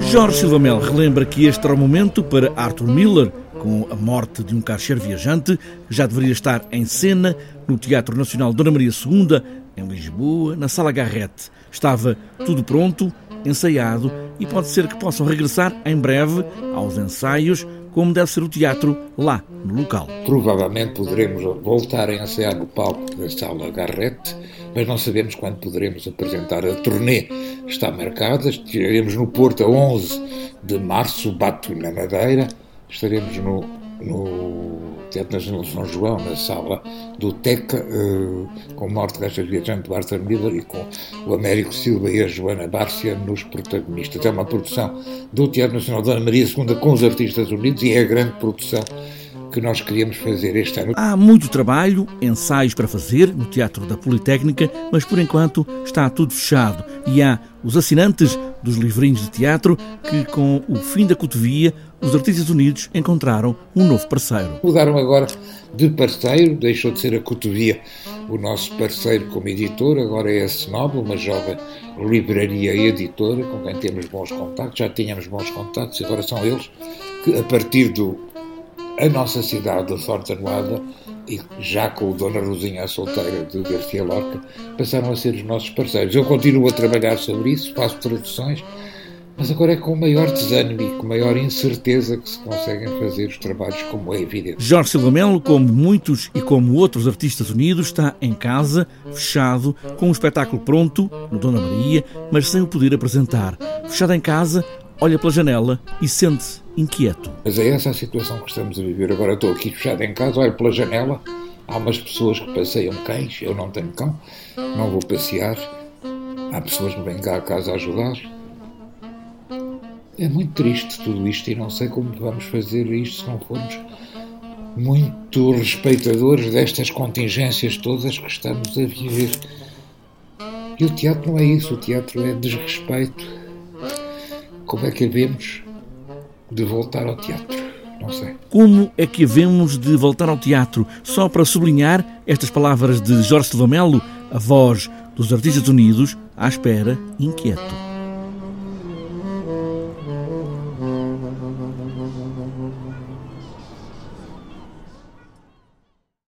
Jorge Silvamel relembra que este era o momento para Arthur Miller, com a morte de um caixeiro viajante, que já deveria estar em cena no Teatro Nacional Dona Maria II, em Lisboa, na Sala Garrett. Estava tudo pronto, ensaiado e pode ser que possam regressar em breve aos ensaios, como deve ser o teatro lá no local. Provavelmente poderemos voltar a ensaiar no palco da Sala Garrett, mas não sabemos quando poderemos apresentar a turnê. Está marcada, estaremos no Porto a 11 de março, Bato na Madeira, estaremos no, no Teatro Nacional de São João, na sala do TECA, uh, com Morte Gastas Viajante do Arthur Miller e com o Américo Silva e a Joana Bárcia nos protagonistas. É uma produção do Teatro Nacional de Ana Maria II com os Artistas Unidos e é a grande produção que nós queríamos fazer este ano. Há muito trabalho, ensaios para fazer no Teatro da Politécnica, mas por enquanto está tudo fechado e há os assinantes dos livrinhos de teatro que, com o fim da cotovia, os Artistas Unidos encontraram um novo parceiro. Mudaram agora de parceiro, deixou de ser a cotovia o nosso parceiro como editor, agora é a Senob, uma jovem livraria e editora com quem temos bons contatos, já tínhamos bons contatos, agora são eles que, a partir do a nossa cidade da Sorte Anuada, e já com o Dona Rosinha a solteira de Garcia Lorca, passaram a ser os nossos parceiros. Eu continuo a trabalhar sobre isso, faço traduções, mas agora é com maior desânimo e com maior incerteza que se conseguem fazer os trabalhos, como é evidente. Jorge Silva Melo, como muitos e como outros artistas unidos, está em casa, fechado, com um espetáculo pronto, no Dona Maria, mas sem o poder apresentar. Fechado em casa, olha pela janela e sente-se inquieto. Mas é essa a situação que estamos a viver. Agora estou aqui fechado em casa, olho pela janela, há umas pessoas que passeiam cães, eu não tenho cão, não vou passear. Há pessoas que vêm cá a casa ajudar. É muito triste tudo isto e não sei como vamos fazer isto se não formos muito respeitadores destas contingências todas que estamos a viver. E o teatro não é isso, o teatro é desrespeito como é que havemos de voltar ao teatro? Não sei. Como é que havemos de voltar ao teatro? Só para sublinhar estas palavras de Jorge Silva Melo, a voz dos Artistas Unidos, à espera, inquieto.